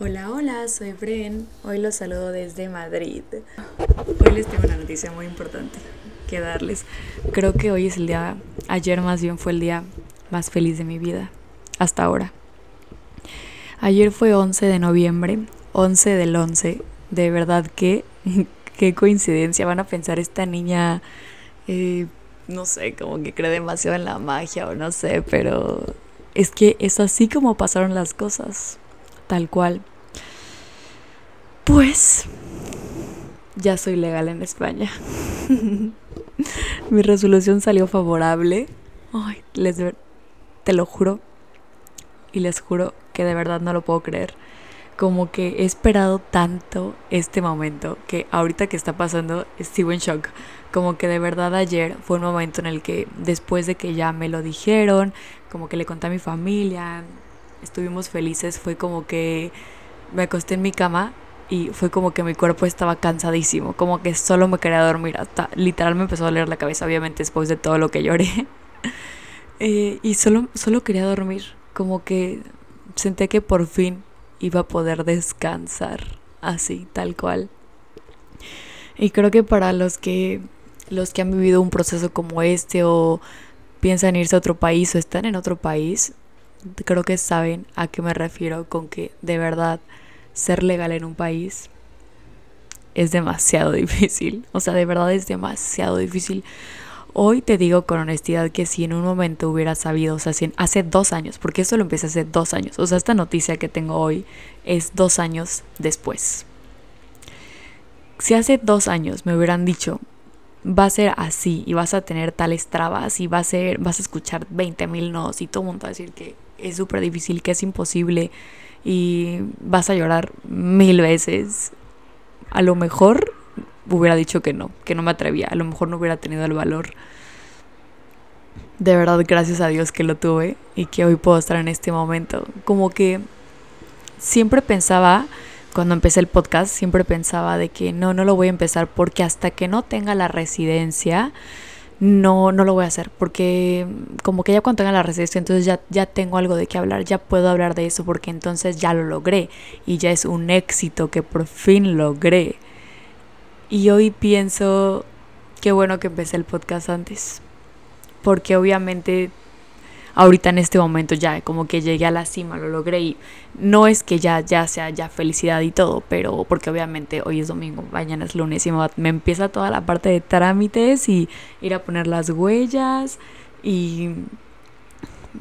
Hola, hola, soy Bren. Hoy los saludo desde Madrid. Hoy les tengo una noticia muy importante que darles. Creo que hoy es el día, ayer más bien fue el día más feliz de mi vida, hasta ahora. Ayer fue 11 de noviembre, 11 del 11. De verdad que, qué coincidencia. Van a pensar esta niña, eh, no sé, como que cree demasiado en la magia o no sé, pero es que es así como pasaron las cosas tal cual. Pues ya soy legal en España. Mi resolución salió favorable. Ay, les te lo juro. Y les juro que de verdad no lo puedo creer. Como que he esperado tanto este momento que ahorita que está pasando sigo en shock. Como que de verdad ayer fue un momento en el que después de que ya me lo dijeron, como que le conté a mi familia, estuvimos felices, fue como que me acosté en mi cama y fue como que mi cuerpo estaba cansadísimo, como que solo me quería dormir, hasta literal me empezó a doler la cabeza, obviamente después de todo lo que lloré. Eh, y solo, solo quería dormir, como que senté que por fin iba a poder descansar, así, tal cual. Y creo que para los que los que han vivido un proceso como este o piensan irse a otro país o están en otro país, creo que saben a qué me refiero con que de verdad ser legal en un país es demasiado difícil. O sea, de verdad es demasiado difícil. Hoy te digo con honestidad que si en un momento hubiera sabido, o sea, si hace dos años, porque eso lo empecé hace dos años, o sea, esta noticia que tengo hoy es dos años después. Si hace dos años me hubieran dicho, va a ser así y vas a tener tales trabas y va a ser, vas a escuchar 20 mil nos y todo el mundo va a decir que es súper difícil, que es imposible y vas a llorar mil veces. A lo mejor hubiera dicho que no, que no me atrevía, a lo mejor no hubiera tenido el valor. De verdad, gracias a Dios que lo tuve y que hoy puedo estar en este momento. Como que siempre pensaba, cuando empecé el podcast, siempre pensaba de que no, no lo voy a empezar porque hasta que no tenga la residencia, no, no lo voy a hacer porque como que ya cuando tenga la residencia entonces ya, ya tengo algo de qué hablar, ya puedo hablar de eso porque entonces ya lo logré y ya es un éxito que por fin logré. Y hoy pienso, qué bueno que empecé el podcast antes, porque obviamente ahorita en este momento ya como que llegué a la cima, lo logré y no es que ya, ya sea ya felicidad y todo, pero porque obviamente hoy es domingo, mañana es lunes y me, empieza toda la parte de trámites y ir a poner las huellas y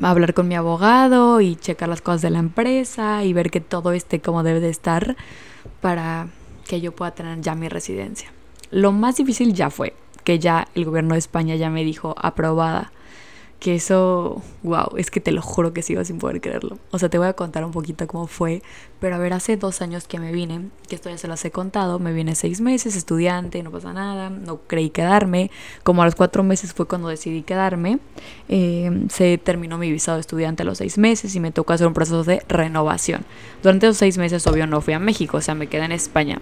hablar con mi abogado y checar las cosas de la empresa y ver que todo esté como debe de estar para que yo pueda tener ya mi residencia. Lo más difícil ya fue que ya el gobierno de España ya me dijo aprobada que eso, wow, es que te lo juro que sigo sin poder creerlo. O sea, te voy a contar un poquito cómo fue, pero a ver, hace dos años que me vine, que esto ya se los he contado, me vine seis meses, estudiante, no pasa nada, no creí quedarme, como a los cuatro meses fue cuando decidí quedarme, eh, se terminó mi visado de estudiante a los seis meses y me tocó hacer un proceso de renovación. Durante esos seis meses, obvio, no fui a México, o sea, me quedé en España.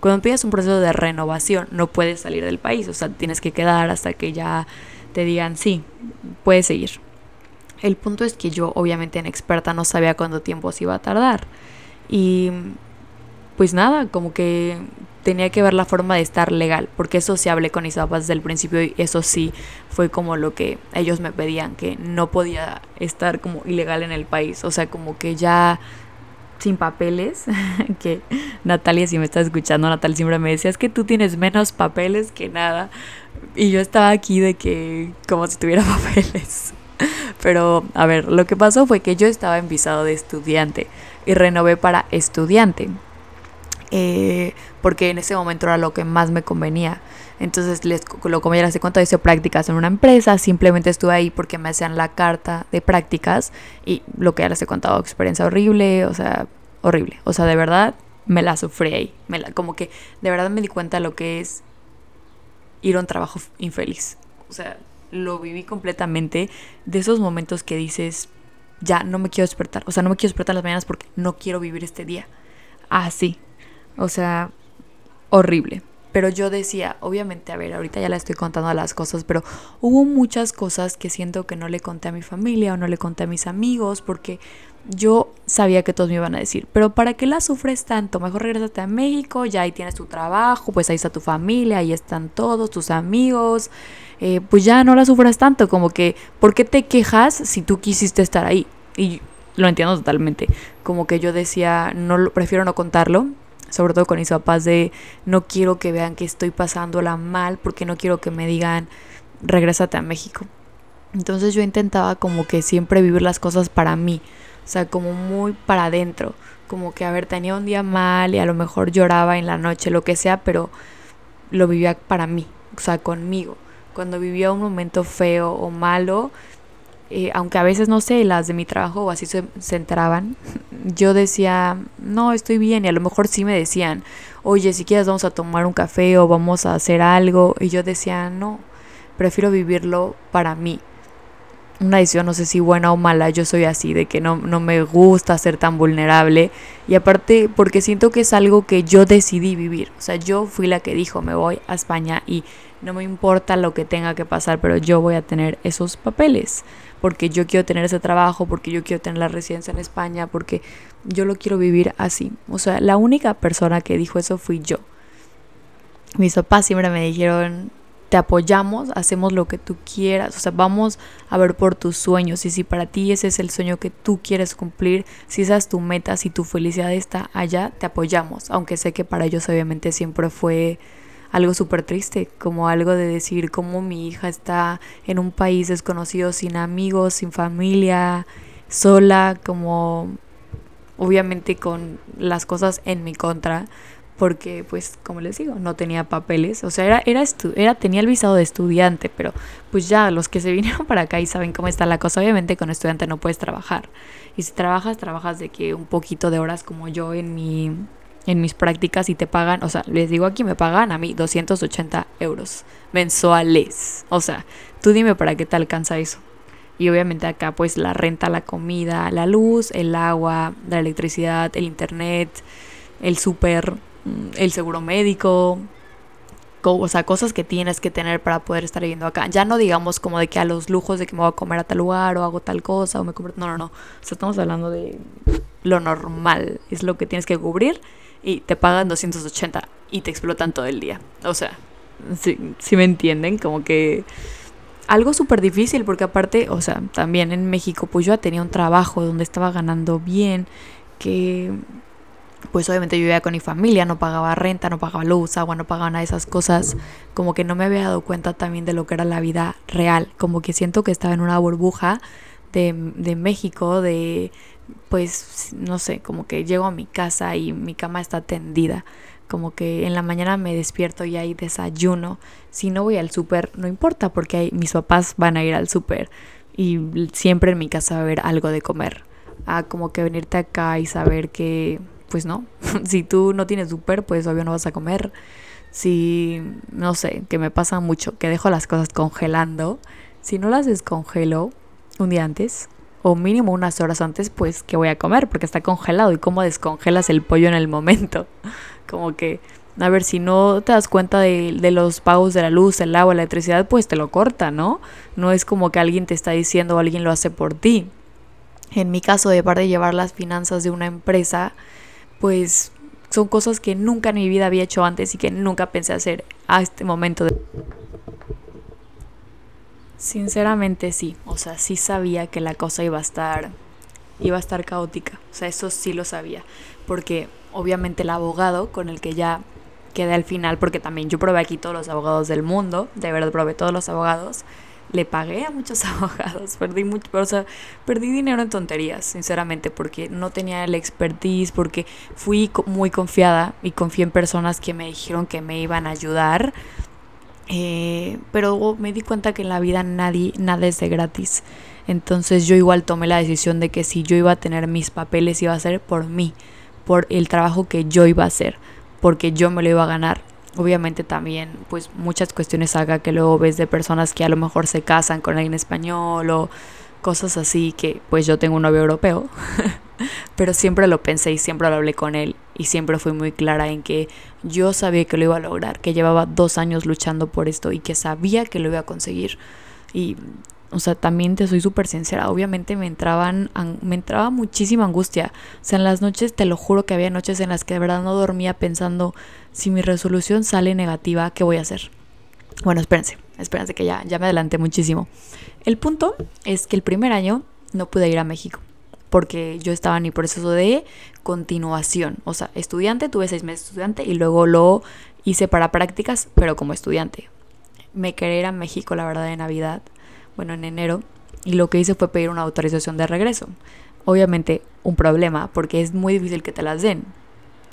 Cuando empiezas un proceso de renovación, no puedes salir del país, o sea, tienes que quedar hasta que ya te digan, sí, puedes seguir. El punto es que yo, obviamente, en experta no sabía cuánto tiempo se iba a tardar. Y pues nada, como que tenía que ver la forma de estar legal, porque eso sí hablé con mis desde el principio y eso sí fue como lo que ellos me pedían, que no podía estar como ilegal en el país, o sea, como que ya sin papeles, que Natalia si me está escuchando, Natalia siempre me decía, es que tú tienes menos papeles que nada, y yo estaba aquí de que como si tuviera papeles. Pero, a ver, lo que pasó fue que yo estaba en visado de estudiante y renové para estudiante. Eh, porque en ese momento era lo que más me convenía. Entonces, les, lo como ya les he contado, hice prácticas en una empresa. Simplemente estuve ahí porque me hacían la carta de prácticas. Y lo que ya les he contado, experiencia horrible, o sea, horrible. O sea, de verdad, me la sufrí ahí. Me la, como que de verdad me di cuenta lo que es ir a un trabajo infeliz. O sea, lo viví completamente de esos momentos que dices, ya no me quiero despertar. O sea, no me quiero despertar las mañanas porque no quiero vivir este día. Así. o sea, horrible. Pero yo decía, obviamente, a ver, ahorita ya le estoy contando las cosas, pero hubo muchas cosas que siento que no le conté a mi familia o no le conté a mis amigos porque yo sabía que todos me iban a decir, pero ¿para qué la sufres tanto? Mejor regresate a México, ya ahí tienes tu trabajo, pues ahí está tu familia, ahí están todos tus amigos, eh, pues ya no la sufras tanto, como que, ¿por qué te quejas si tú quisiste estar ahí? Y lo entiendo totalmente, como que yo decía, no prefiero no contarlo, sobre todo con mis papás de no quiero que vean que estoy pasándola mal porque no quiero que me digan regrésate a México. Entonces yo intentaba como que siempre vivir las cosas para mí, o sea, como muy para adentro, como que a ver, tenía un día mal y a lo mejor lloraba en la noche, lo que sea, pero lo vivía para mí, o sea, conmigo. Cuando vivía un momento feo o malo, eh, aunque a veces no sé, las de mi trabajo o así se, se enteraban, yo decía, no, estoy bien, y a lo mejor sí me decían, oye, si quieres vamos a tomar un café o vamos a hacer algo, y yo decía, no, prefiero vivirlo para mí. Una decisión, no sé si buena o mala, yo soy así, de que no, no me gusta ser tan vulnerable, y aparte porque siento que es algo que yo decidí vivir, o sea, yo fui la que dijo, me voy a España y no me importa lo que tenga que pasar, pero yo voy a tener esos papeles porque yo quiero tener ese trabajo, porque yo quiero tener la residencia en España, porque yo lo quiero vivir así. O sea, la única persona que dijo eso fui yo. Mis papás siempre me dijeron, te apoyamos, hacemos lo que tú quieras, o sea, vamos a ver por tus sueños y si para ti ese es el sueño que tú quieres cumplir, si esa es tu meta, si tu felicidad está allá, te apoyamos, aunque sé que para ellos obviamente siempre fue algo súper triste, como algo de decir cómo mi hija está en un país desconocido, sin amigos, sin familia, sola, como obviamente con las cosas en mi contra, porque pues como les digo, no tenía papeles, o sea, era era era tenía el visado de estudiante, pero pues ya los que se vinieron para acá y saben cómo está la cosa, obviamente con estudiante no puedes trabajar. Y si trabajas, trabajas de que un poquito de horas como yo en mi en mis prácticas y te pagan, o sea, les digo aquí, me pagan a mí 280 euros mensuales. O sea, tú dime para qué te alcanza eso. Y obviamente acá pues la renta, la comida, la luz, el agua, la electricidad, el internet, el súper, el seguro médico, o sea, cosas que tienes que tener para poder estar viviendo acá. Ya no digamos como de que a los lujos de que me voy a comer a tal lugar o hago tal cosa o me compro... No, no, no. O sea, estamos hablando de lo normal. Es lo que tienes que cubrir y te pagan 280 y te explotan todo el día. O sea, si sí me entienden, como que algo súper difícil porque aparte, o sea, también en México pues yo tenía un trabajo donde estaba ganando bien, que pues obviamente yo vivía con mi familia, no pagaba renta, no pagaba luz, agua, no pagaba nada de esas cosas, como que no me había dado cuenta también de lo que era la vida real, como que siento que estaba en una burbuja de, de México, de pues no sé, como que llego a mi casa y mi cama está tendida, como que en la mañana me despierto y hay desayuno, si no voy al súper, no importa porque hay, mis papás van a ir al súper y siempre en mi casa va a haber algo de comer, a como que venirte acá y saber que, pues no, si tú no tienes súper, pues obvio no vas a comer, si, no sé, que me pasa mucho, que dejo las cosas congelando, si no las descongelo un día antes, o mínimo unas horas antes, pues que voy a comer porque está congelado y cómo descongelas el pollo en el momento. Como que, a ver, si no te das cuenta de, de, los pagos de la luz, el agua, la electricidad, pues te lo corta, ¿no? No es como que alguien te está diciendo o alguien lo hace por ti. En mi caso, de parte de llevar las finanzas de una empresa, pues son cosas que nunca en mi vida había hecho antes y que nunca pensé hacer a este momento de... Sinceramente sí, o sea, sí sabía que la cosa iba a estar iba a estar caótica, o sea, eso sí lo sabía, porque obviamente el abogado con el que ya quedé al final, porque también yo probé aquí todos los abogados del mundo, de verdad probé todos los abogados, le pagué a muchos abogados, perdí mucho, o sea, perdí dinero en tonterías, sinceramente, porque no tenía el expertise, porque fui muy confiada y confié en personas que me dijeron que me iban a ayudar eh, pero me di cuenta que en la vida nadie, nada es de gratis. Entonces yo igual tomé la decisión de que si yo iba a tener mis papeles iba a ser por mí, por el trabajo que yo iba a hacer, porque yo me lo iba a ganar. Obviamente también pues muchas cuestiones haga que luego ves de personas que a lo mejor se casan con alguien español o cosas así que pues yo tengo un novio europeo. pero siempre lo pensé y siempre lo hablé con él y siempre fui muy clara en que Yo sabía que lo iba a lograr, que llevaba dos años luchando por esto y que sabía que lo iba a conseguir. Y, o sea, también te soy súper sincera, obviamente me entraban, me entraba muchísima angustia. O sea, en las noches, te lo juro que había noches en las que de verdad no dormía pensando, si mi resolución sale negativa, ¿qué voy a hacer? Bueno, espérense, espérense que ya, ya me adelanté muchísimo. El punto es que el primer año no pude ir a México porque yo estaba en mi proceso de continuación. O sea, estudiante, tuve seis meses estudiante y luego lo hice para prácticas, pero como estudiante. Me quería ir a México, la verdad, de Navidad, bueno, en enero, y lo que hice fue pedir una autorización de regreso. Obviamente, un problema, porque es muy difícil que te las den.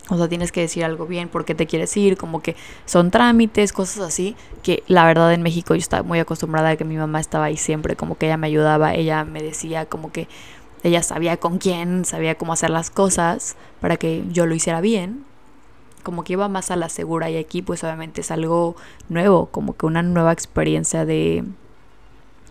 O sea, tienes que decir algo bien, por qué te quieres ir, como que son trámites, cosas así, que la verdad en México yo estaba muy acostumbrada a que mi mamá estaba ahí siempre, como que ella me ayudaba, ella me decía como que ella sabía con quién, sabía cómo hacer las cosas para que yo lo hiciera bien. Como que iba más a la segura y aquí pues obviamente es algo nuevo, como que una nueva experiencia de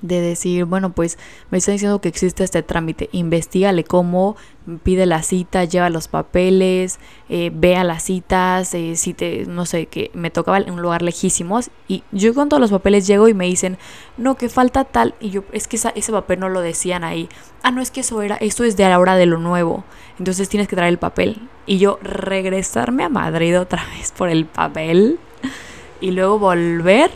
de decir, bueno, pues me está diciendo que existe este trámite, investigale cómo, pide la cita, lleva los papeles, eh, vea las citas, eh, si te, no sé, que me tocaba en un lugar lejísimos y yo con todos los papeles llego y me dicen, no, que falta tal, y yo, es que ese papel no lo decían ahí, ah, no, es que eso era, esto es de la hora de lo nuevo, entonces tienes que traer el papel, y yo regresarme a Madrid otra vez por el papel y luego volver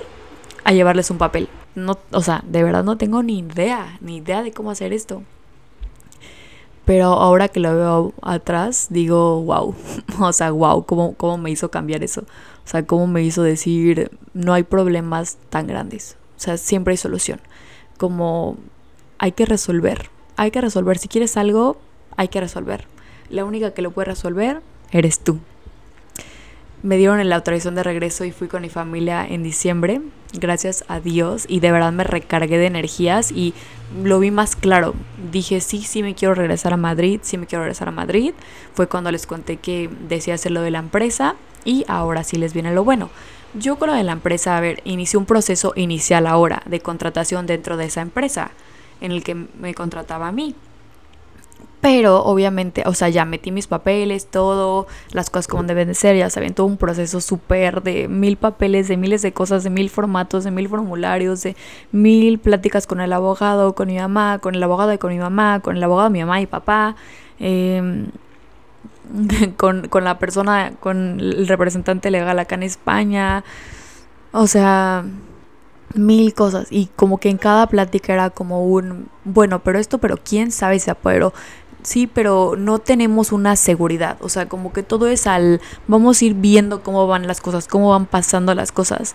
a llevarles un papel no, o sea, de verdad no tengo ni idea, ni idea de cómo hacer esto. Pero ahora que lo veo atrás, digo, wow, o sea, wow, ¿cómo, cómo me hizo cambiar eso. O sea, cómo me hizo decir, no hay problemas tan grandes. O sea, siempre hay solución. Como hay que resolver, hay que resolver. Si quieres algo, hay que resolver. La única que lo puede resolver eres tú me dieron la autorización de regreso y fui con mi familia en diciembre, gracias a Dios, y de verdad me recargué de energías y lo vi más claro. Dije, sí, sí me quiero regresar a Madrid, sí me quiero regresar a Madrid. Fue cuando les conté que decía hacer lo de la empresa y ahora sí les viene lo bueno. Yo con lo de la empresa, a ver, inicié un proceso inicial ahora de contratación dentro de esa empresa en el que me contrataba a mí. Pero obviamente, o sea, ya metí mis papeles, todo, las cosas como deben de ser, ya saben, todo un proceso súper de mil papeles, de miles de cosas, de mil formatos, de mil formularios, de mil pláticas con el abogado, con mi mamá, con el abogado y con mi mamá, con el abogado de mi mamá y papá, em, con, con la persona, con el representante legal acá en España. O sea, mil cosas y como que en cada plática era como un bueno pero esto pero quién sabe si apoderó sí, pero no tenemos una seguridad. O sea, como que todo es al, vamos a ir viendo cómo van las cosas, cómo van pasando las cosas.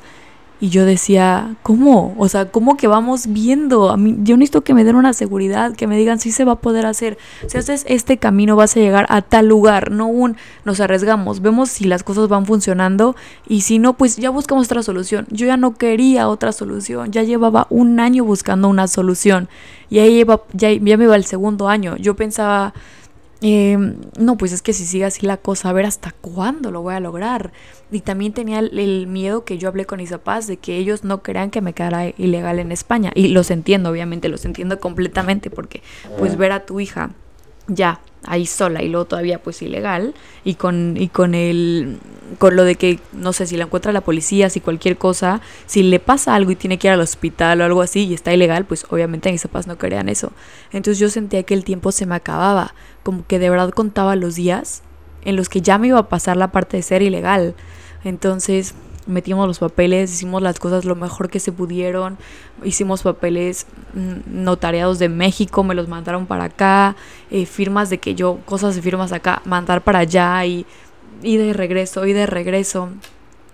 Y yo decía, ¿cómo? O sea, ¿cómo que vamos viendo? A mí, yo necesito que me den una seguridad, que me digan si se va a poder hacer. Si haces este camino vas a llegar a tal lugar, no un nos arriesgamos, vemos si las cosas van funcionando y si no, pues ya buscamos otra solución. Yo ya no quería otra solución, ya llevaba un año buscando una solución y ahí ya, ya me iba el segundo año. Yo pensaba, Em, no, pues es que si sigue así la cosa, a ver hasta cuándo lo voy a lograr. Y también tenía el, miedo que yo hablé con mis papás de que ellos no crean que me quedara ilegal en España. Y los entiendo, obviamente, los entiendo completamente porque pues ver a tu hija ya ahí sola y luego todavía pues ilegal y con y con el con lo de que no sé si la encuentra la policía si cualquier cosa si le pasa algo y tiene que ir al hospital o algo así y está ilegal pues obviamente mis papás no querían eso. Entonces yo sentía que el tiempo se me acababa como que de verdad contaba los días en los que ya me iba a pasar la parte de ser ilegal. Entonces metimos los papeles, hicimos las cosas lo mejor que se pudieron, hicimos papeles mm, notariados de México, me los mandaron para acá, eh, firmas de que yo, cosas de firmas acá, mandar para allá y, y de regreso, y de regreso.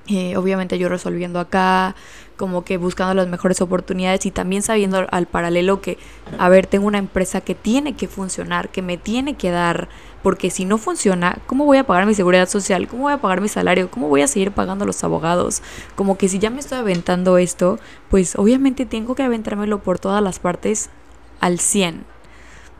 Eh, obviamente yo resolviendo acá, como que buscando las mejores oportunidades y también sabiendo al paralelo que, a ver, tengo una empresa que tiene que funcionar, que me tiene que dar, porque si no funciona, ¿cómo voy a pagar mi seguridad social? ¿Cómo voy a pagar mi salario? ¿Cómo voy a seguir pagando los abogados? Como que si ya me estoy aventando esto, pues obviamente tengo que aventármelo por todas las partes al 100.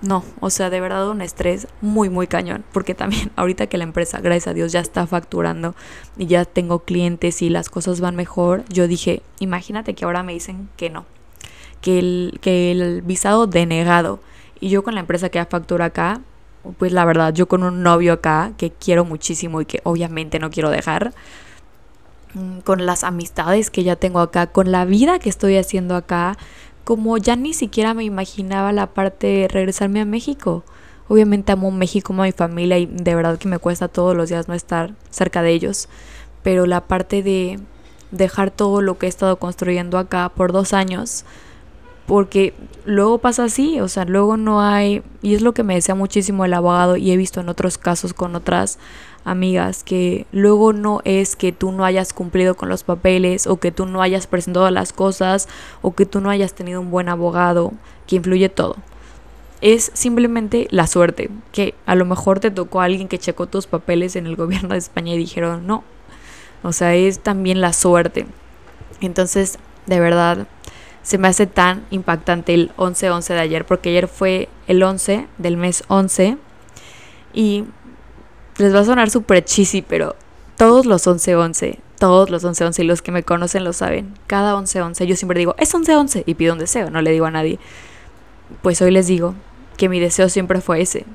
No, o sea, de verdad un estrés muy, muy cañón. Porque también ahorita que la empresa, gracias a Dios, ya está facturando y ya tengo clientes y las cosas van mejor, yo dije, imagínate que ahora me dicen que no, que el, que el visado denegado. Y yo con la empresa que ya factura acá, pues la verdad, yo con un novio acá que quiero muchísimo y que obviamente no quiero dejar, mm, con las amistades que ya tengo acá, con la vida que estoy haciendo acá, como ya ni siquiera me imaginaba la parte de regresarme a México. Obviamente amo México, amo a mi familia y de verdad que me cuesta todos los días no estar cerca de ellos. Pero la parte de dejar todo lo que he estado construyendo acá por dos años, porque luego pasa así, o sea, luego no hay, y es lo que me decía muchísimo el abogado y he visto en otros casos con otras amigas, que luego no es que tú no hayas cumplido con los papeles o que tú no hayas presentado las cosas o que tú no hayas tenido un buen abogado, que influye todo. Es simplemente la suerte, que a lo mejor te tocó a alguien que checó tus papeles en el gobierno de España y dijeron no. O sea, es también la suerte. Entonces, de verdad, se me hace tan impactante el 11-11 de ayer, porque ayer fue el 11 del mes 11 y les va a sonar súper cheesy, pero todos los 11-11, todos los 11-11 y los que me conocen lo saben, cada 11-11 yo siempre digo, es 11-11 y pido un deseo, no le digo a nadie. Pues hoy les digo que mi deseo siempre fue ese.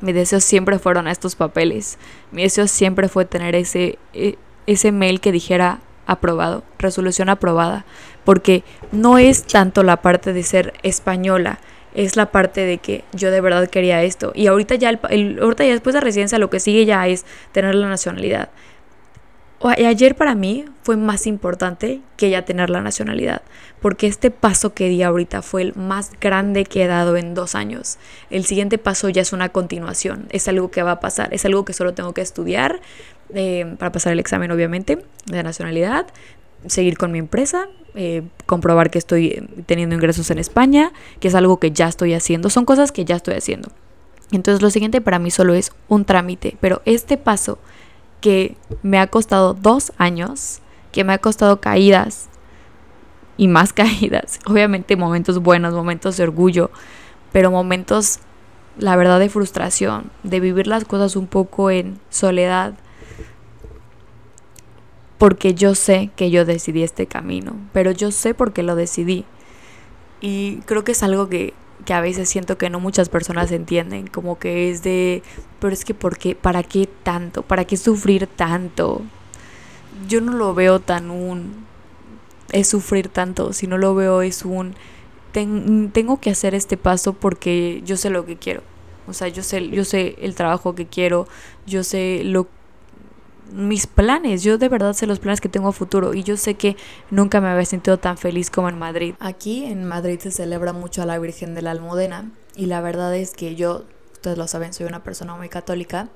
Mi deseo siempre fueron estos papeles. Mi deseo siempre fue tener ese, e, ese mail que dijera aprobado, resolución aprobada, porque no es tanto la parte de ser española, es la parte de que yo de verdad quería esto. Y ahorita ya, el, ahorita ya después de residencia lo que sigue ya es tener la nacionalidad. Ayer para mí fue más importante que ya tener la nacionalidad, porque este paso que di ahorita fue el más grande que he dado en dos años. El siguiente paso ya es una continuación, es algo que va a pasar, es algo que solo tengo que estudiar eh, para pasar el examen obviamente de nacionalidad, seguir con mi empresa, eh, comprobar que estoy eh, teniendo ingresos en España, que es algo que ya estoy haciendo, son cosas que ya estoy haciendo. Entonces lo siguiente para mí solo es un trámite, pero este paso que me ha costado dos años, que me ha costado caídas y más caídas, obviamente momentos buenos, momentos de orgullo, pero momentos, la verdad, de frustración, de vivir las cosas un poco en soledad, porque yo sé que yo decidí este camino, pero yo sé por qué lo decidí. Y creo que es algo que, que a veces siento que no muchas personas entienden, como que es de, pero es que ¿por qué? ¿Para qué tanto? ¿Para qué sufrir tanto? Yo no lo veo tan un, es sufrir tanto, si no lo veo es un, tengo que hacer este paso porque yo sé lo que quiero. O sea, yo sé, yo sé el trabajo que quiero, yo sé lo mis planes. Yo de verdad sé los planes que tengo a futuro y yo sé que nunca me había sentido tan feliz como en Madrid. Aquí en Madrid se celebra mucho a la Virgen de la Almudena y la verdad es que yo, ustedes lo saben, soy una persona muy católica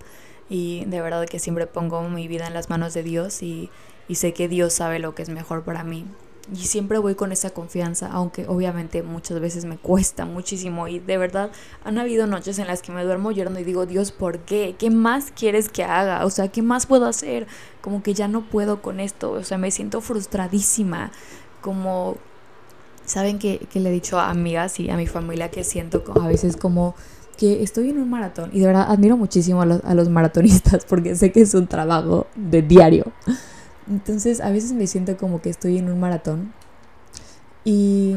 y de verdad que siempre pongo mi vida en las manos de Dios y, y sé que Dios sabe lo que es mejor para mí. Y siempre voy con esa confianza, aunque obviamente muchas veces me cuesta muchísimo. Y de verdad han habido noches en las que me duermo llorando y digo, Dios, ¿por qué? ¿Qué más quieres que haga? O sea, ¿qué más puedo hacer? Como que ya no puedo con esto. O sea, me siento frustradísima. Como, ¿saben que, le he dicho a amigas y a mi familia que siento a veces como que estoy en un maratón? Y de verdad admiro muchísimo a los, a los maratonistas porque sé que es un trabajo de diario. Entonces a veces me siento como que estoy en un maratón y,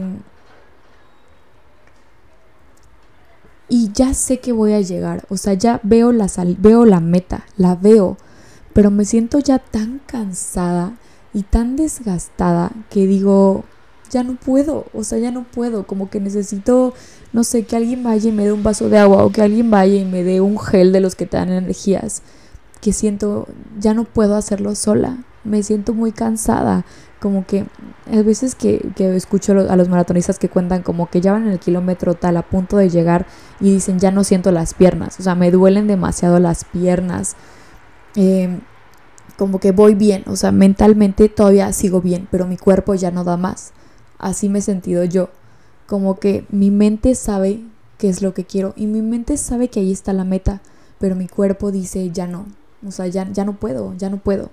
y ya sé que voy a llegar, o sea, ya veo la, sal, veo la meta, la veo, pero me siento ya tan cansada y tan desgastada que digo, ya no puedo, o sea, ya no puedo, como que necesito, no sé, que alguien vaya y me dé un vaso de agua o que alguien vaya y me dé un gel de los que te dan energías, que siento, ya no puedo hacerlo sola me siento muy cansada. Como que hay veces que, escucho a los maratonistas que cuentan como que ya van en el kilómetro tal a punto de llegar y dicen ya no siento las piernas, o sea, me duelen demasiado las piernas. Em, como que voy bien, o sea, mentalmente todavía sigo bien, pero mi cuerpo ya no da más. Así me he sentido yo. Como que mi mente sabe qué es lo que quiero y mi mente sabe que ahí está la meta, pero mi cuerpo dice ya no, o sea, ya, ya no puedo, ya no puedo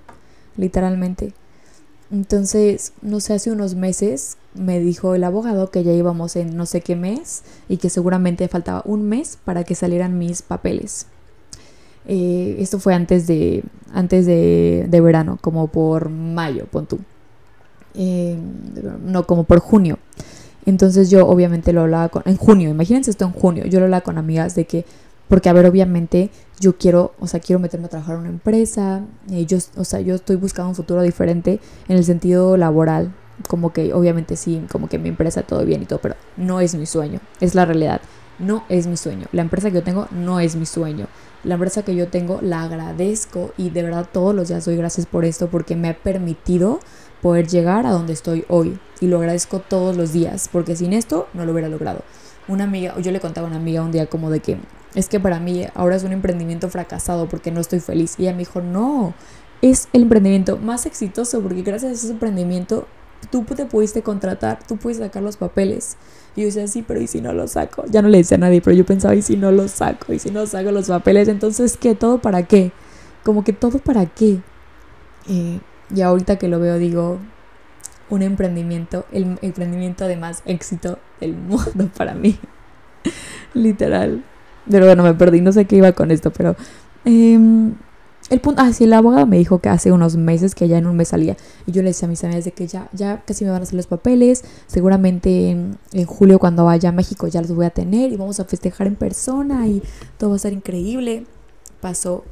literalmente. Entonces, no sé, hace unos meses me dijo el abogado que ya íbamos en no sé qué mes y que seguramente faltaba un mes para que salieran mis papeles. Eh, esto fue antes de, antes de, verano, como por mayo, pon tú. Eh, no, como por junio. Entonces yo obviamente lo hablaba con, en junio, imagínense esto en junio, yo lo hablaba con amigas de que Porque, a ver, obviamente yo quiero, o sea, quiero meterme a trabajar en una empresa, y yo, o sea, yo estoy buscando un futuro diferente en el sentido laboral, como que obviamente sí, como que mi empresa todo bien y todo, pero no es mi sueño, es la realidad, no es mi sueño. La empresa que yo tengo no es mi sueño. La empresa que yo tengo la agradezco y de verdad todos los días doy gracias por esto porque me ha permitido poder llegar a donde estoy hoy y lo agradezco todos los días porque sin esto no lo hubiera logrado. Una amiga, yo le contaba a una amiga un día como de que es que para mí ahora es un emprendimiento fracasado porque no estoy feliz y ella me dijo, "No, es el emprendimiento más exitoso porque gracias a ese emprendimiento tú te pudiste contratar, tú puedes sacar los papeles. Y yo decía, sí, pero ¿y si no los saco? Ya no le decía a nadie, pero yo pensaba, ¿y si no los saco? ¿Y si no saco los papeles? Entonces, ¿qué? ¿Todo para qué? Como que todo para qué. Eh, y ahorita que lo veo, digo, un emprendimiento, el emprendimiento de más éxito del mundo para mí. Literal. Pero bueno, me perdí, no sé qué iba con esto, pero... Eh, el punto, ah, sí, el abogado me dijo que hace unos meses que ya en un mes salía. Y yo le decía a mis amigas de que ya, ya casi me van a hacer los papeles. Seguramente en, julio cuando vaya a México ya los voy a tener y vamos a festejar en persona y todo va a ser increíble. Pasó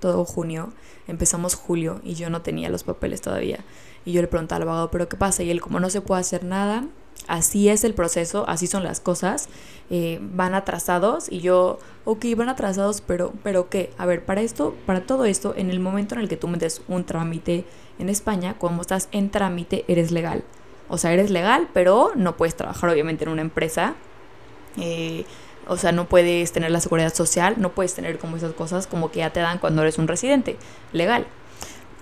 todo junio, empezamos julio y yo no tenía los papeles todavía. Y yo le preguntaba al abogado, ¿pero qué pasa? Y él, como no se puede hacer nada, así es el proceso, así son las cosas, eh, van atrasados y yo, ok, van atrasados, pero, pero ¿qué? A ver, para esto, para todo esto, en el momento en el que tú metes un trámite en España, cuando estás en trámite, eres legal. O sea, eres legal, pero no puedes trabajar obviamente en una empresa. Eh, o sea, no puedes tener la seguridad social, no puedes tener como esas cosas como que ya te dan cuando eres un residente legal.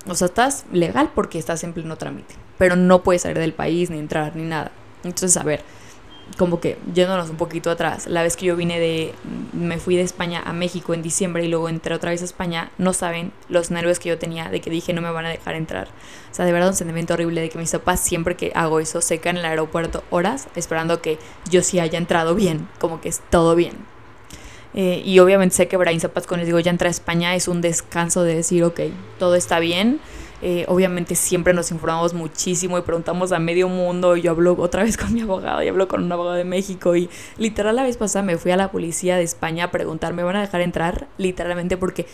O sea, estás legal porque estás en pleno trámite, pero no puedes salir del país, ni entrar, ni nada. Entonces, a ver, como que yéndonos un poquito atrás, la vez que yo vine de, me fui de España a México en diciembre y luego entré otra vez a España, no saben los nervios que yo tenía de que dije no me van a dejar entrar. O sea, de verdad un sentimiento horrible de que mis papás siempre que hago eso se quedan en el aeropuerto horas esperando que yo sí haya entrado bien, como que es todo bien. Eh, y obviamente sé que Brian Zapas con les digo ya entré a España es un descanso de decir ok, todo está bien eh, obviamente siempre nos informamos muchísimo y preguntamos a medio mundo. Yo hablo otra vez con mi abogado y hablo con un abogado de México. Y literal la vez pasada me fui a la policía de España a preguntar, ¿me van a dejar entrar? Literalmente porque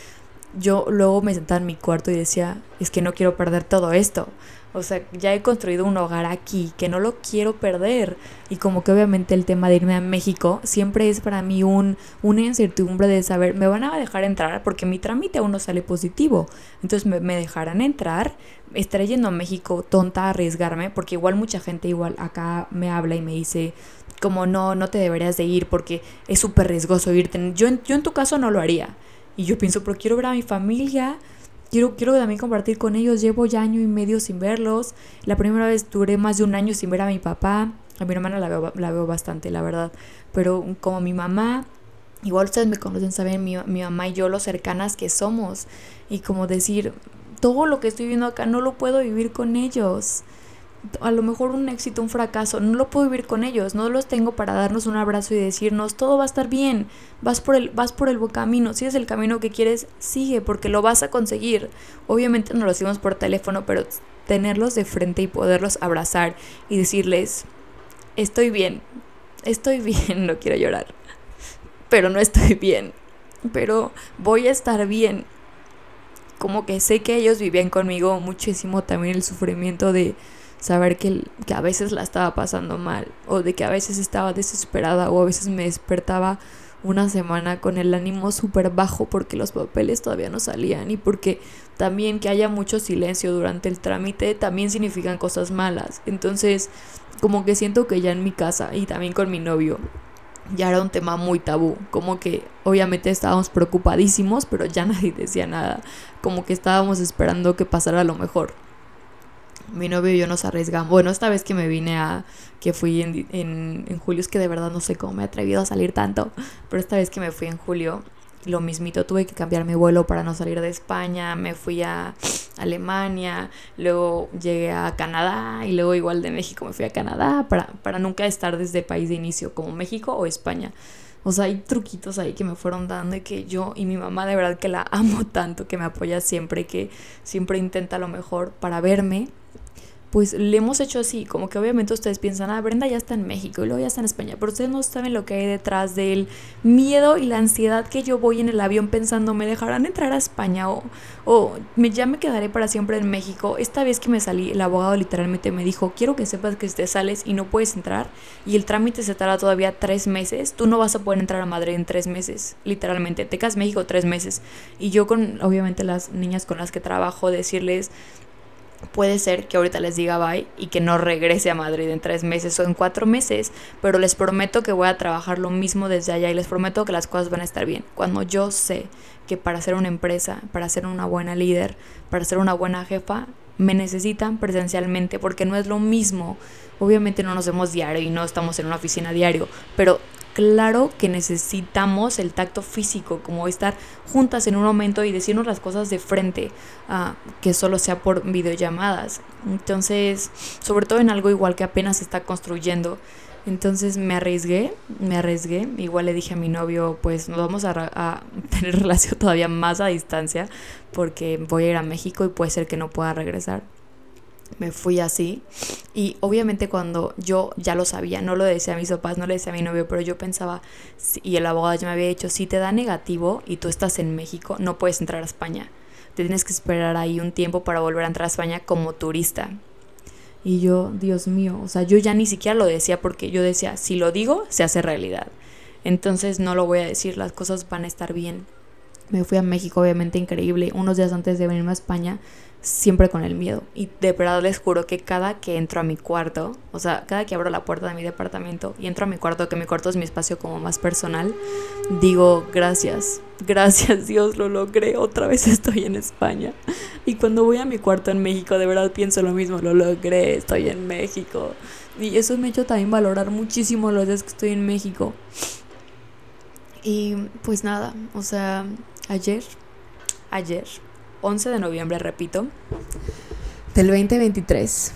yo luego me sentaba en mi cuarto y decía, es que no quiero perder todo esto. O sea, ya he construido un hogar aquí que no lo quiero perder. Y como que obviamente el tema de irme a México siempre es para mí un, una incertidumbre de saber, me van a dejar entrar porque mi trámite aún no sale positivo. Entonces me, me dejarán entrar, estaré yendo a México tonta a arriesgarme porque igual mucha gente igual acá me habla y me dice como no, no te deberías de ir porque es súper riesgoso irte. Yo, yo en tu caso no lo haría. Y yo pienso, pero quiero ver a mi familia Quiero, quiero también compartir con ellos. Llevo ya año y medio sin verlos. La primera vez duré más de un año sin ver a mi papá. A mi hermana la veo, la veo bastante, la verdad. Pero como mi mamá, igual ustedes me conocen, saben mi, mi mamá y yo lo cercanas que somos. Y como decir, todo lo que estoy viendo acá no lo puedo vivir con ellos a lo mejor un éxito, un fracaso, no lo puedo vivir con ellos, no los tengo para darnos un abrazo y decirnos todo va a estar bien, vas por el, vas por el buen camino, si es el camino que quieres, sigue porque lo vas a conseguir. Obviamente no lo hacemos por teléfono, pero tenerlos de frente y poderlos abrazar y decirles, estoy bien, estoy bien, no quiero llorar, pero no estoy bien, pero voy a estar bien. Como que sé que ellos vivían conmigo muchísimo también el sufrimiento de saber que, que, a veces la estaba pasando mal o de que a veces estaba desesperada o a veces me despertaba una semana con el ánimo súper bajo porque los papeles todavía no salían y porque también que haya mucho silencio durante el trámite también significan cosas malas. Entonces, como que siento que ya en mi casa y también con mi novio ya era un tema muy tabú, como que obviamente estábamos preocupadísimos, pero ya nadie decía nada, como que estábamos esperando que pasara lo mejor mi novio y yo nos arriesgamos. Bueno, esta vez que me vine a, que fui en, en, en, julio, es que de verdad no sé cómo me he atrevido a salir tanto, pero esta vez que me fui en julio, lo mismito, tuve que cambiar mi vuelo para no salir de España, me fui a Alemania, luego llegué a Canadá y luego igual de México me fui a Canadá para, para nunca estar desde país de inicio como México o España. O sea, hay truquitos ahí que me fueron dando y que yo y mi mamá de verdad que la amo tanto, que me apoya siempre, que siempre intenta lo mejor para verme pues le hemos hecho así, como que obviamente ustedes piensan, ah, Brenda ya está en México y luego ya está en España, pero ustedes no saben lo que hay detrás del miedo y la ansiedad que yo voy en el avión pensando, ¿me dejarán entrar a España o, o ya me quedaré para siempre en México? Esta vez que me salí, el abogado literalmente me dijo, quiero que sepas que si te sales y no puedes entrar y el trámite se tarda todavía tres meses, tú no vas a poder entrar a Madrid en tres meses, literalmente, te quedas México tres meses. Y yo con, obviamente, las niñas con las que trabajo, decirles, puede ser que ahorita les diga bye y que no regrese a Madrid en tres meses o en cuatro meses, pero les prometo que voy a trabajar lo mismo desde allá y les prometo que las cosas van a estar bien. Cuando yo sé que para ser una empresa, para ser una buena líder, para ser una buena jefa, me necesitan presencialmente porque no es lo mismo. Obviamente no nos vemos diario y no estamos en una oficina diario, pero claro que necesitamos el tacto físico, como estar juntas en un momento y decirnos las cosas de frente, uh, que solo sea por videollamadas. Entonces, sobre todo en algo igual que apenas se está construyendo. Entonces me arriesgué, me arriesgué. Igual le dije a mi novio, pues nos vamos a, a, tener relación todavía más a distancia porque voy a ir a México y puede ser que no pueda regresar me fui así. Y obviamente cuando yo ya lo sabía, no lo decía a mis papás, no le decía a mi novio, pero yo pensaba, y el abogado ya me había dicho, si te da negativo y tú estás en México, no puedes entrar a España. Te tienes que esperar ahí un tiempo para volver a entrar a España como turista. Y yo, Dios mío, o sea, yo ya ni siquiera lo decía porque yo decía, si lo digo, se hace realidad. Entonces no lo voy a decir, las cosas van a estar bien. Me fui a México, obviamente increíble. Unos días antes de venirme a España, siempre con el miedo. Y de verdad les juro que cada que entro a mi cuarto, o sea, cada que abro la puerta de mi departamento y entro a mi cuarto, que mi cuarto es mi espacio como más personal, digo, gracias, gracias Dios, lo logré, otra vez estoy en España. Y cuando voy a mi cuarto en México, de verdad pienso lo mismo, lo logré, estoy en México. Y eso me ha hecho también valorar muchísimo los días que estoy en México. Y pues nada, o sea, ayer, ayer 11 de noviembre, repito, del 2023.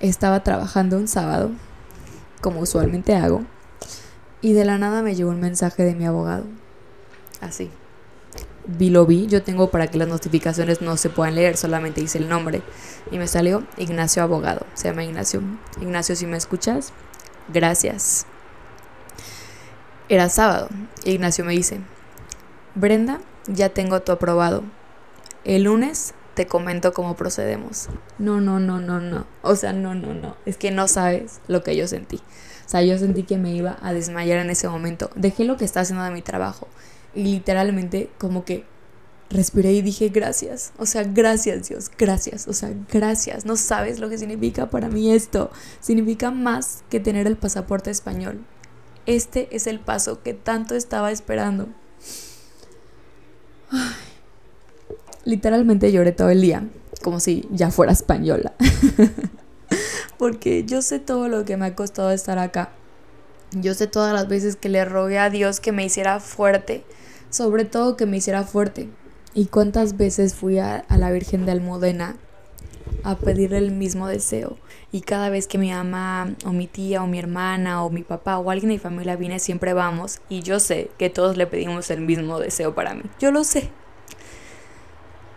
Estaba trabajando un sábado, como usualmente hago, y de la nada me llegó un mensaje de mi abogado. Así. Vi lo vi, yo tengo para que las notificaciones no se puedan leer, solamente hice el nombre. Y me salió Ignacio Abogado, se llama Ignacio. Ignacio, si me escuchas, gracias. Era sábado. Ignacio me dice, Brenda, ya tengo tu aprobado. El lunes te comento cómo procedemos. No, no, no, no, no. O sea, no, no, no. Es que no sabes lo que yo sentí. O sea, yo sentí que me iba a desmayar en ese momento. Dejé lo que estaba haciendo de mi trabajo. Y literalmente como que respiré y dije gracias. O sea, gracias Dios, gracias. O sea, gracias. No sabes lo que significa para mí esto. Significa más que tener el pasaporte español. Este es el paso que tanto estaba esperando. Ay literalmente lloré todo el día, como si ya fuera española. Porque yo sé todo lo que me ha costado estar acá. Yo sé todas las veces que le rogué a Dios que me hiciera fuerte, sobre todo que me hiciera fuerte. Y cuántas veces fui a, la Virgen de Almudena a pedirle el mismo deseo. Y cada vez que mi mamá o mi tía o mi hermana o mi papá o alguien de mi familia viene, siempre vamos. Y yo sé que todos le pedimos el mismo deseo para mí. Yo lo sé.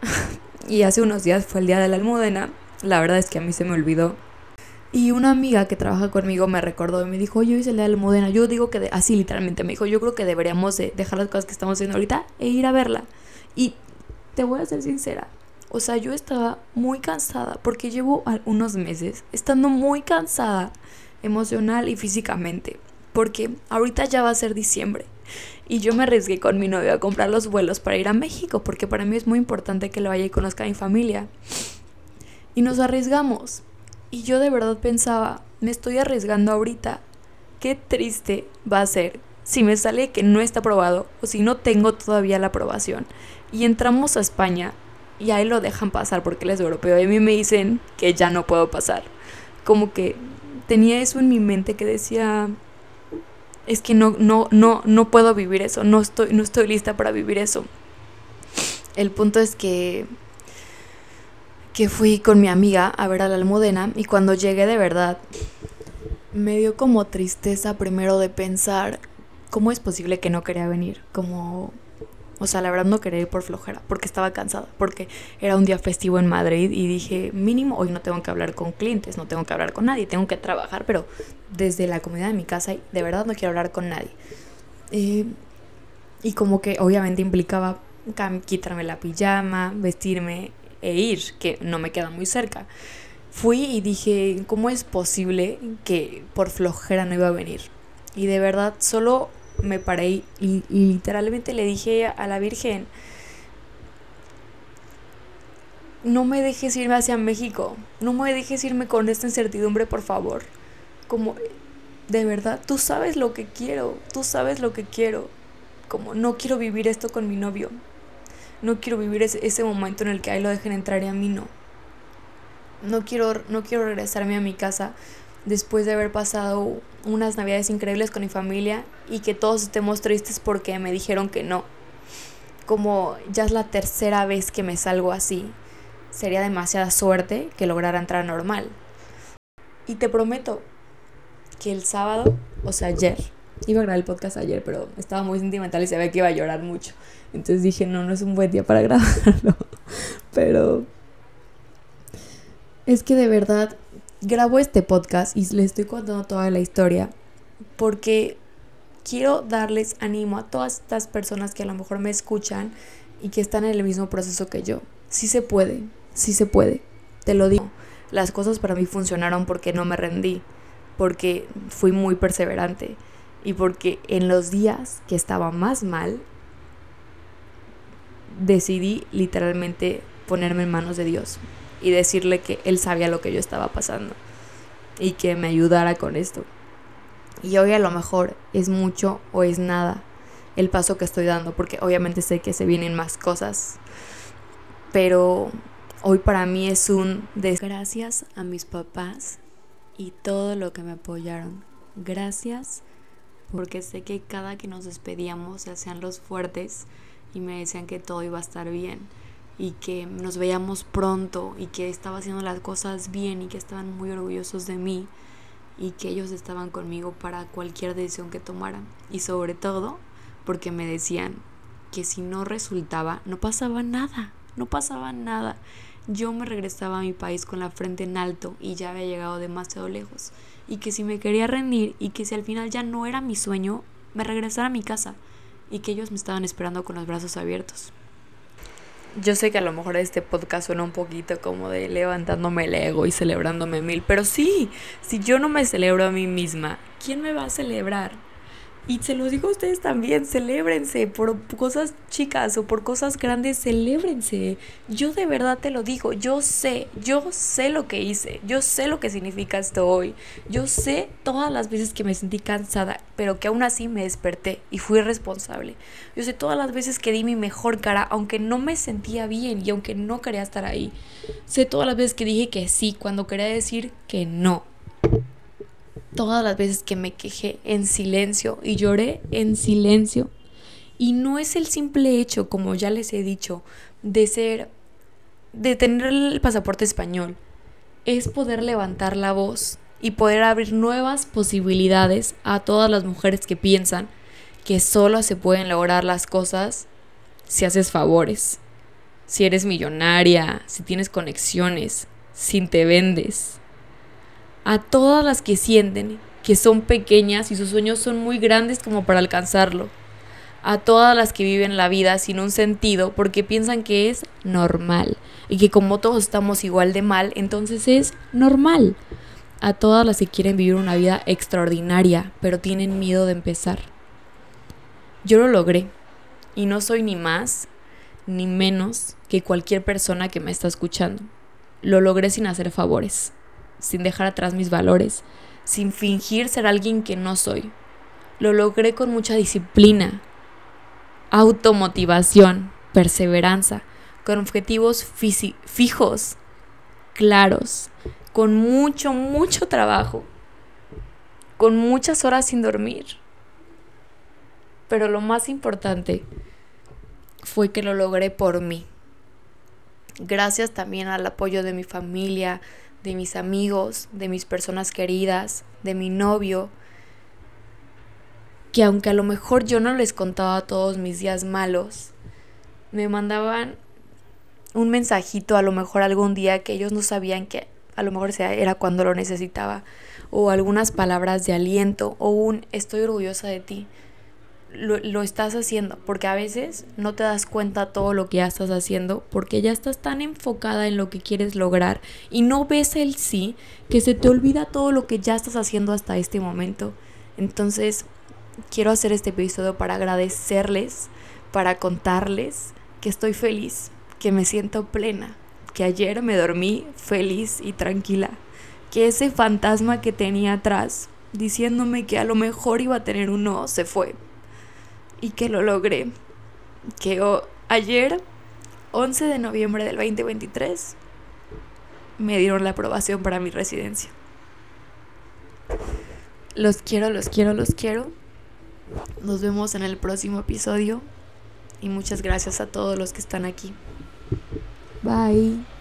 y hace unos días fue el día de la almudena. La verdad es que a mí se me olvidó. Y una amiga que trabaja conmigo me recordó y me dijo, yo hice el día de la almudena. Yo digo que, así literalmente me dijo, yo creo que deberíamos de dejar las cosas que estamos haciendo ahorita e ir a verla. Y te voy a ser sincera. O sea, yo estaba muy cansada porque llevo unos meses estando muy cansada emocional y físicamente. Porque ahorita ya va a ser diciembre. Y yo me arriesgué con mi novio a comprar los vuelos para ir a México, porque para mí es muy importante que le vaya y conozca mi familia. Y nos arriesgamos. Y yo de verdad pensaba, me estoy arriesgando ahorita. Qué triste va a ser si me sale que no está aprobado o si no tengo todavía la aprobación. Y entramos a España y ahí lo dejan pasar porque él es europeo. Y a mí me dicen que ya no puedo pasar. Como que tenía eso en mi mente que decía, es que no, no, no, no puedo vivir eso, no estoy, no estoy lista para vivir eso. El punto es que, que fui con mi amiga a ver a la almudena y cuando llegué de verdad me dio como tristeza primero de pensar cómo es posible que no quería venir, como O sea, la verdad no quería ir por flojera, porque estaba cansada, porque era un día festivo en Madrid y dije, mínimo, hoy no tengo que hablar con clientes, no tengo que hablar con nadie, tengo que trabajar, pero desde la comodidad de mi casa, de verdad no quiero hablar con nadie. Y como que obviamente implicaba quitarme la pijama, vestirme e ir, que no me queda muy cerca. Fui y dije, ¿cómo es posible que por flojera no iba a venir? Y de verdad solo me paré y, literalmente le dije a la Virgen, no me dejes irme hacia México, no me dejes irme con esta incertidumbre, por favor. Como, de verdad, tú sabes lo que quiero, tú sabes lo que quiero. Como, no quiero vivir esto con mi novio. No quiero vivir ese, ese momento en el que ahí lo dejen entrar y a mí no. No quiero, no quiero regresarme a mi casa después de haber pasado unas navidades increíbles con mi familia y que todos estemos tristes porque me dijeron que no. Como ya es la tercera vez que me salgo así, sería demasiada suerte que lograra entrar normal. Y te prometo que el sábado, o sea, ayer, iba a grabar el podcast ayer, pero estaba muy sentimental y se ve que iba a llorar mucho. Entonces dije, no, no es un buen día para grabarlo. Pero es que de verdad grabo este podcast y les estoy contando toda la historia porque quiero darles ánimo a todas estas personas que a lo mejor me escuchan y que están en el mismo proceso que yo. Sí se puede, sí se puede, te lo digo. Las cosas para mí funcionaron porque no me rendí, porque fui muy perseverante y porque en los días que estaba más mal, decidí literalmente ponerme en manos de Dios y decirle que Él sabía lo que yo estaba pasando y que me ayudara con esto. Y hoy a lo mejor es mucho o es nada el paso que estoy dando, porque obviamente sé que se vienen más cosas, pero hoy para mí es un gracias a mis papás y todo lo que me apoyaron. Gracias porque sé que cada que nos despedíamos se hacían los fuertes y me decían que todo iba a estar bien y que nos veíamos pronto y que estaba haciendo las cosas bien y que estaban muy orgullosos de mí y que ellos estaban conmigo para cualquier decisión que tomara y sobre todo porque me decían que si no resultaba no pasaba nada, no pasaba nada. Yo me regresaba a mi país con la frente en alto y ya había llegado demasiado lejos y que si me quería rendir y que si al final ya no era mi sueño, me regresara a mi casa y que ellos me estaban esperando con los brazos abiertos. Yo sé que a lo mejor este podcast suena un poquito como de levantándome el ego y celebrándome mil, pero sí, si yo no me celebro a mí misma, ¿quién me va a celebrar? Y se los digo a ustedes también, celébrense por cosas chicas o por cosas grandes, celébrense. Yo de verdad te lo digo, yo sé, yo sé lo que hice, yo sé lo que significa esto hoy, yo sé todas las veces que me sentí cansada, pero que aún así me desperté y fui responsable. Yo sé todas las veces que di mi mejor cara, aunque no me sentía bien y aunque no quería estar ahí. Sé todas las veces que dije que sí cuando quería decir que no todas las veces que me quejé en silencio y lloré en silencio. Y no es el simple hecho, como ya les he dicho, de ser, de tener el pasaporte español. Es poder levantar la voz y poder abrir nuevas posibilidades a todas las mujeres que piensan que solo se pueden lograr las cosas si haces favores, si eres millonaria, si tienes conexiones, si te vendes a todas las que sienten que son pequeñas y sus sueños son muy grandes como para alcanzarlo. A todas las que viven la vida sin un sentido porque piensan que es normal y que como todos estamos igual de mal, entonces es normal. A todas las que quieren vivir una vida extraordinaria pero tienen miedo de empezar. Yo lo logré y no soy ni más ni menos que cualquier persona que me está escuchando. Lo logré sin hacer favores sin dejar atrás mis valores, sin fingir ser alguien que no soy. Lo logré con mucha disciplina, automotivación, perseverancia, con objetivos fijos, claros, con mucho, mucho trabajo, con muchas horas sin dormir. Pero lo más importante fue que lo logré por mí. Gracias también al apoyo de mi familia, de mis amigos, de mis personas queridas, de mi novio, que aunque a lo mejor yo no les contaba todos mis días malos, me mandaban un mensajito a lo mejor algún día que ellos no sabían que a lo mejor era cuando lo necesitaba, o algunas palabras de aliento, o un estoy orgullosa de ti. Lo, lo, estás haciendo, porque a veces no te das cuenta todo lo que ya estás haciendo, porque ya estás tan enfocada en lo que quieres lograr y no ves el sí, que se te olvida todo lo que ya estás haciendo hasta este momento. Entonces, quiero hacer este episodio para agradecerles, para contarles que estoy feliz, que me siento plena, que ayer me dormí feliz y tranquila, que ese fantasma que tenía atrás, diciéndome que a lo mejor iba a tener uno, se fue y que lo logré. Que ayer, 11 de noviembre del 2023, me dieron la aprobación para mi residencia. Los quiero, los quiero, los quiero. Nos vemos en el próximo episodio y muchas gracias a todos los que están aquí. Bye.